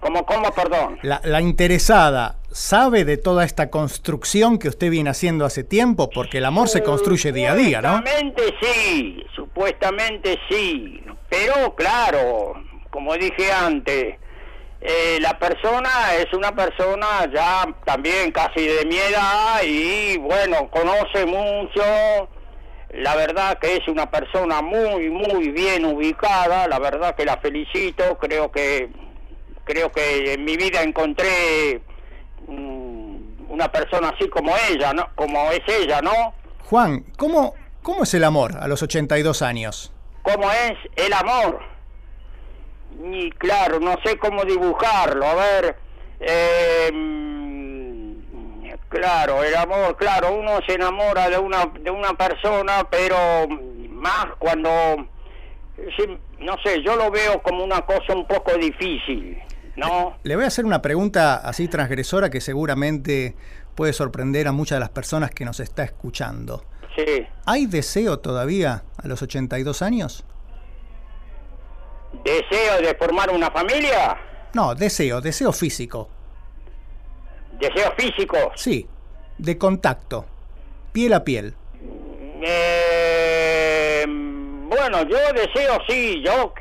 ¿Cómo, cómo, perdón? La, la interesada sabe de toda esta construcción que usted viene haciendo hace tiempo, porque el amor se construye día a día, ¿no? Supuestamente sí, supuestamente sí. Pero claro, como dije antes, eh, la persona es una persona ya también casi de mi edad y bueno, conoce mucho, la verdad que es una persona muy, muy bien ubicada, la verdad que la felicito, creo que, creo que en mi vida encontré una persona así como ella, ¿no? Como es ella, ¿no? Juan, ¿cómo, ¿cómo es el amor a los 82 años? ¿Cómo es el amor? Y claro, no sé cómo dibujarlo. A ver, eh, claro, el amor, claro, uno se enamora de una, de una persona, pero más cuando, no sé, yo lo veo como una cosa un poco difícil, ¿no? Le voy a hacer una pregunta así transgresora que seguramente puede sorprender a muchas de las personas que nos está escuchando. Sí. ¿Hay deseo todavía a los 82 años? ¿Deseo de formar una familia? No, deseo, deseo físico. ¿Deseo físico? Sí, de contacto, piel a piel. Eh, bueno, yo deseo sí, yo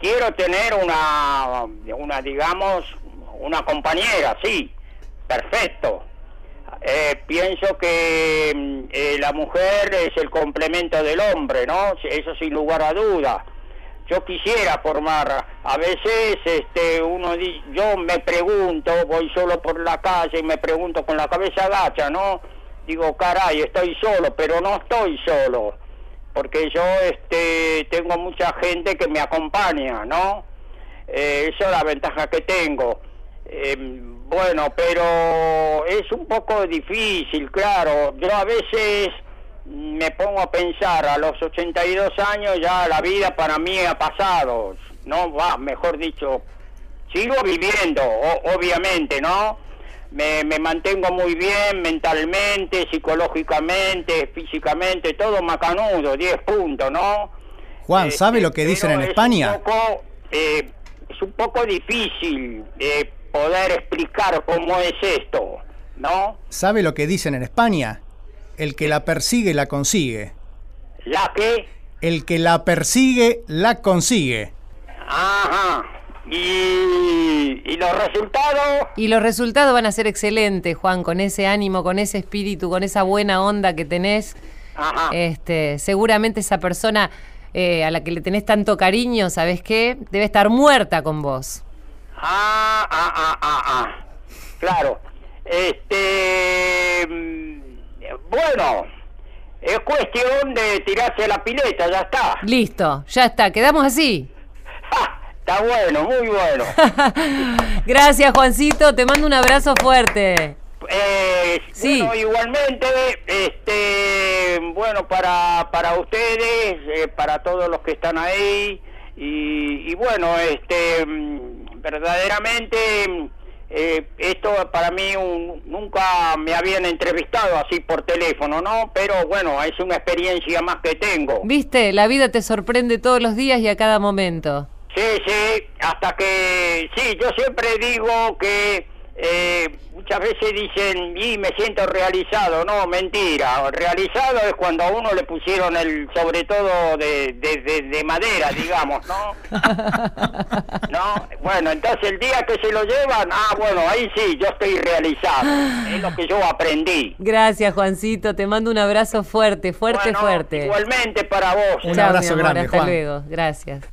quiero tener una, una digamos, una compañera, sí, perfecto. Eh, pienso que eh, la mujer es el complemento del hombre, ¿no? Eso sin lugar a duda yo quisiera formar a veces este uno yo me pregunto voy solo por la calle y me pregunto con la cabeza agacha no digo caray estoy solo pero no estoy solo porque yo este tengo mucha gente que me acompaña no eh, esa es la ventaja que tengo. Em, bueno pero es un poco difícil claro. Yo a veces me pongo a pensar, a los 82 años ya la vida para mí ha pasado, no va, mejor dicho, sigo viviendo, obviamente, ¿no? Me, me, mantengo muy bien mentalmente, psicológicamente, físicamente, todo macanudo, 10 puntos, ¿no? Juan, ¿sabe lo que este, dicen en España? Un poco, eh, es un poco difícil eh, poder explicar cómo es esto, ¿no? ¿Sabe lo que dicen en España? El que la persigue la consigue. ¿La qué? El que la persigue la consigue. Ajá. ¿Y, ¿Y, los resultados? Y los resultados van a ser excelentes, Juan, con ese ánimo, con ese espíritu, con esa buena onda que tenés. Ajá. Este, seguramente esa persona eh, a la que le tenés tanto cariño, ¿sabes qué? Debe estar muerta con vos. Ah, ah, ah, ah, ah. Claro. Este bueno, es cuestión de tirarse a la pileta, ya está. Listo, ya está, quedamos así. está bueno, muy bueno. Gracias, Juancito, te mando un abrazo fuerte. Eh, sí. igualmente, este, bueno, para, para ustedes, eh, para todos los que están ahí, y, y bueno, este, mm, verdaderamente eh, esto para mí nunca me habían entrevistado así por teléfono, ¿no? Pero bueno, es una experiencia más que tengo. Viste, la vida te sorprende todos los días y a cada momento. Sí, sí, hasta que, sí, yo siempre digo que eh, muchas veces dicen, y me siento realizado, no, mentira, realizado es cuando a uno le pusieron el, sobre todo de, de, madera, digamos, ¿no? ¿no? Bueno, entonces el día que se lo llevan, ah, bueno, ahí sí, yo estoy realizado, es lo que yo aprendí. Gracias, Juancito, te mando un abrazo fuerte, fuerte, fuerte. Igualmente para vos. Un abrazo grande, hasta luego, gracias.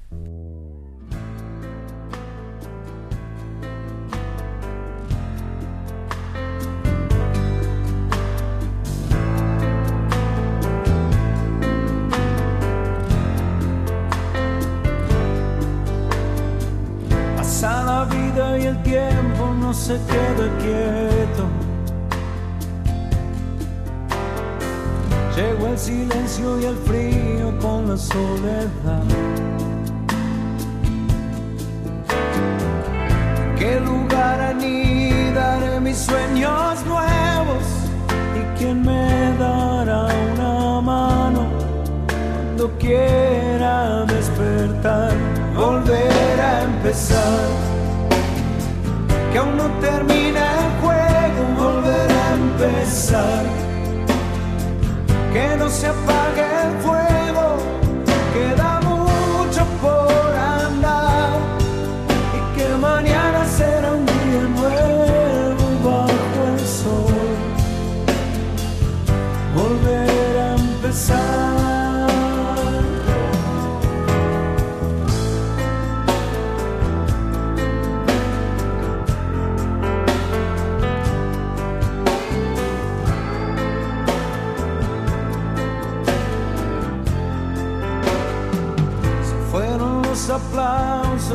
Y el tiempo no se queda quieto. Llegó el silencio y el frío con la soledad. ¿Qué lugar anidaré mis sueños nuevos? ¿Y quién me dará una mano cuando quiera despertar? Volver a empezar que aún no termina el juego, volver a empezar. Que no se apague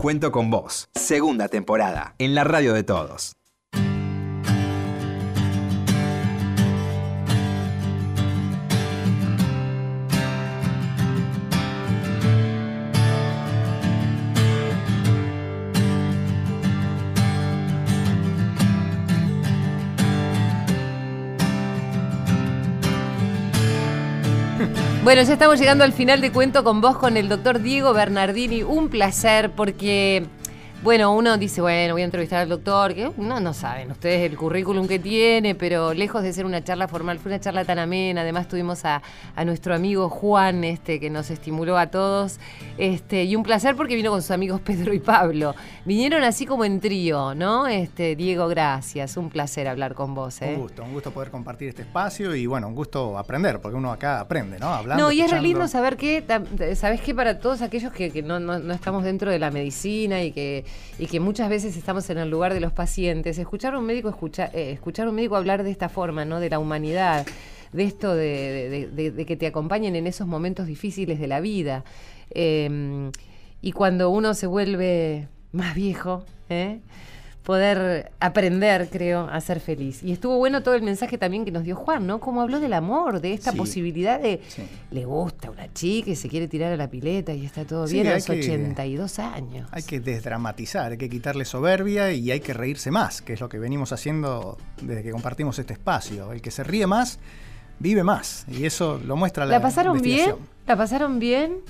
Cuento con vos, segunda temporada, en la radio de todos. Bueno, ya estamos llegando al final de cuento con vos, con el doctor Diego Bernardini. Un placer porque, bueno, uno dice, bueno, voy a entrevistar al doctor, que no, no saben ustedes el currículum que tiene, pero lejos de ser una charla formal, fue una charla tan amena. Además tuvimos a, a nuestro amigo Juan, este, que nos estimuló a todos. Este, y un placer porque vino con sus amigos Pedro y Pablo. Vinieron así como en trío, ¿no? Este, Diego, gracias. Un placer hablar con vos, ¿eh? Un gusto, un gusto poder compartir este espacio y bueno, un gusto aprender, porque uno acá aprende, ¿no? Hablando. No, y es re escuchando. lindo saber que, ¿sabes qué? Para todos aquellos que, que no, no- no estamos dentro de la medicina y que, y que muchas veces estamos en el lugar de los pacientes, escuchar a un médico, escucha- eh, escuchar a un médico hablar de esta forma, ¿no? De la humanidad, de esto de, de- de- que te acompañen en esos momentos difíciles de la vida. Eh, y cuando uno se vuelve más viejo, ¿eh? Poder aprender, creo, a ser feliz. Y estuvo bueno todo el mensaje también que nos dio Juan, ¿no? Como habló del amor, de esta Sí. posibilidad de Sí. le gusta una chica y se quiere tirar a la pileta y está todo Sí, bien a los que- 82 años. Hay que desdramatizar, hay que quitarle soberbia y hay que reírse más, que es lo que venimos haciendo desde que compartimos este espacio. El que se ríe más, vive más. Y eso lo muestra la ¿La pasaron bien? ¿La pasaron bien?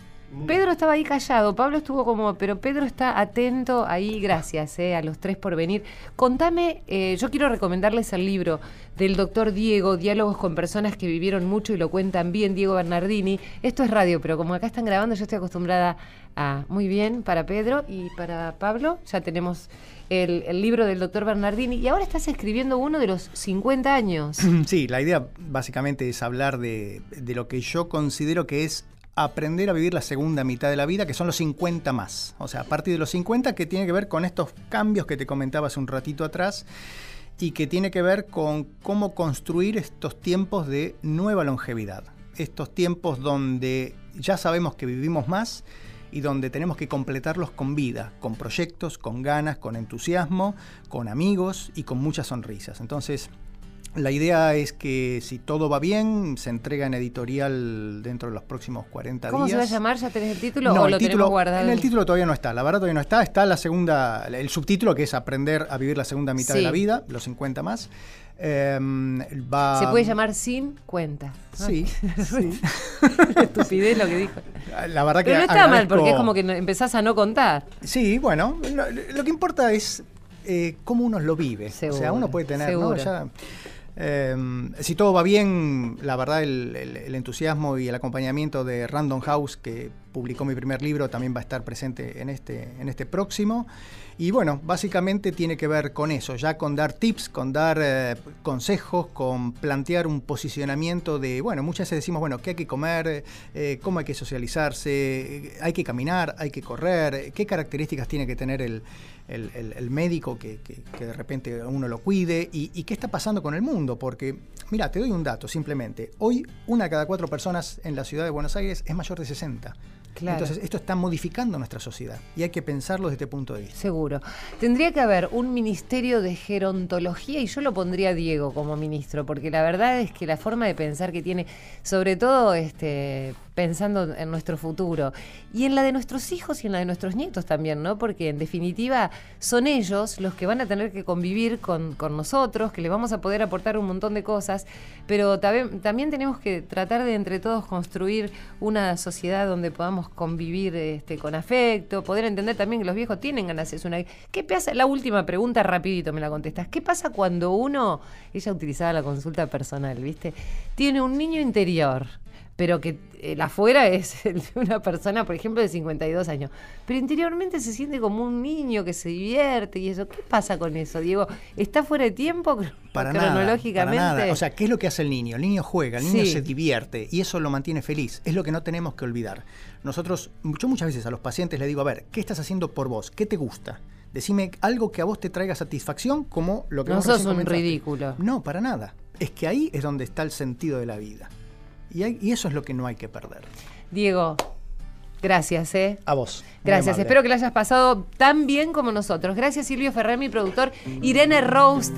Pedro estaba ahí callado, Pablo estuvo como, pero Pedro está atento ahí, gracias eh, a los tres por venir. Contame, eh, yo quiero recomendarles el libro del doctor Diego, Diálogos con personas que vivieron mucho y lo cuentan bien, Diego Bernardini. Esto es radio, pero como acá están grabando, yo estoy acostumbrada a, muy bien, para Pedro y para Pablo, ya tenemos el, el libro del doctor Bernardini y ahora estás escribiendo uno de los 50 años. Sí, la idea básicamente es hablar de, de lo que yo considero que es aprender a vivir la segunda mitad de la vida, que son los 50 más. O sea, a partir de los 50 que tiene que ver con estos cambios que te comentaba hace un ratito atrás y que tiene que ver con cómo construir estos tiempos de nueva longevidad. Estos tiempos donde ya sabemos que vivimos más y donde tenemos que completarlos con vida, con proyectos, con ganas, con entusiasmo, con amigos y con muchas sonrisas. Entonces, La idea es que si todo va bien, se entrega en editorial dentro de los próximos 40 ¿Cómo días. se va a llamar? ¿Ya tenés el título No, o el lo título- tenemos guardado? En el título todavía no está, la verdad todavía no está. Está la segunda, el subtítulo que es Aprender a vivir la segunda mitad Sí. de la vida, los 50 más. Eh, va, Se puede llamar sin cuenta. ¿no? Sí, sí. Estupidez lo que dijo. La verdad que Pero no está mal porque es como que empezás a no contar. Sí, bueno, lo, lo que importa es eh, cómo uno lo vive. o sea, Seguro, uno puede tener, ¿no? seguro. Ya, eh, si todo va bien, la verdad, el entusiasmo y el acompañamiento de Random House, que publicó mi primer libro, también va a estar presente en este, en este próximo. Y bueno, básicamente tiene que ver con eso, ya con dar tips, con dar eh, consejos, con plantear un posicionamiento de, bueno, muchas veces decimos, bueno, ¿qué hay que comer? Eh, ¿Cómo hay que socializarse? Eh, ¿Hay que caminar? ¿Hay que correr? ¿Qué características tiene que tener el, el- el- el médico que, que- que de repente uno lo cuide? ¿Y, y qué está pasando con el mundo? Porque, mira, te doy un dato simplemente. Hoy una de cada cuatro personas en la ciudad de Buenos Aires es mayor de 60. Claro. Entonces, esto está modificando nuestra sociedad y hay que pensarlo desde este punto de vista. Seguro. Tendría que haber un ministerio de gerontología y yo lo pondría a Diego como ministro, porque la verdad es que la forma de pensar que tiene, sobre todo este, pensando en nuestro futuro y en la de nuestros hijos y en la de nuestros nietos también, ¿no? Porque en definitiva son ellos los que van a tener que convivir con, con nosotros, que les vamos a poder aportar un montón de cosas, pero también tenemos que tratar de entre todos construir una sociedad donde podamos convivir este, con afecto, poder entender también que los viejos tienen ganas de una... ¿Qué pasa? La última pregunta, rapidito me la contestas. ¿Qué pasa cuando uno, ella utilizaba la consulta personal, ¿viste? Tiene un niño interior, pero que el afuera es el de una persona, por ejemplo, de 52 años, pero interiormente se siente como un niño que se divierte y eso. ¿Qué pasa con eso, Diego? ¿Está fuera de tiempo Para nada, cronológicamente? para nada. O sea, ¿qué es lo que hace el niño? El niño juega, el niño Sí. se divierte y eso lo mantiene feliz. Es lo que no tenemos que olvidar. Nosotros, yo muchas veces a los pacientes le digo, a ver, ¿qué estás haciendo por vos? ¿Qué te gusta? Decime algo que a vos te traiga satisfacción como lo que No vos sos un comentaste. ridículo. No, para nada. Es que ahí es donde está el sentido de la vida. Y, hay- y eso es lo que no hay que perder. Diego, gracias, ¿eh? A vos. Gracias, espero que la hayas pasado tan bien como nosotros. Gracias Silvio Ferrer, mi productor. Irene Roast,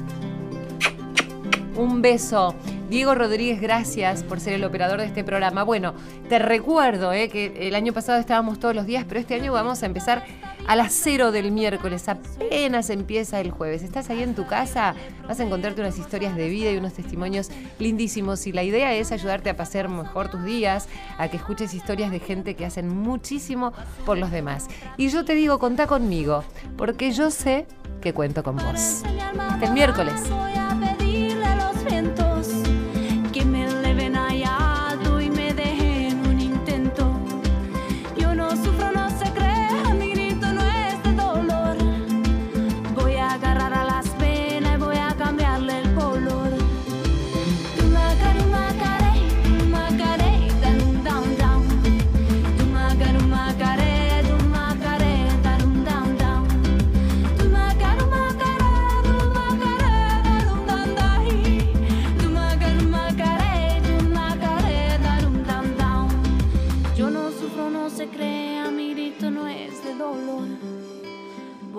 un beso. Diego Rodríguez, gracias por ser el operador de este programa. Bueno, te recuerdo eh, que el año pasado estábamos todos los días, pero este año vamos a empezar a las cero del miércoles. Apenas empieza el jueves. Estás ahí en tu casa, vas a encontrarte unas historias de vida y unos testimonios lindísimos. Y la idea es ayudarte a pasar mejor tus días, a que escuches historias de gente que hacen muchísimo por los demás. Y yo te digo, contá conmigo, porque yo sé que cuento con vos. Hasta el miércoles.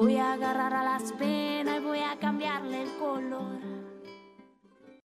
voy a agarrar a las penas.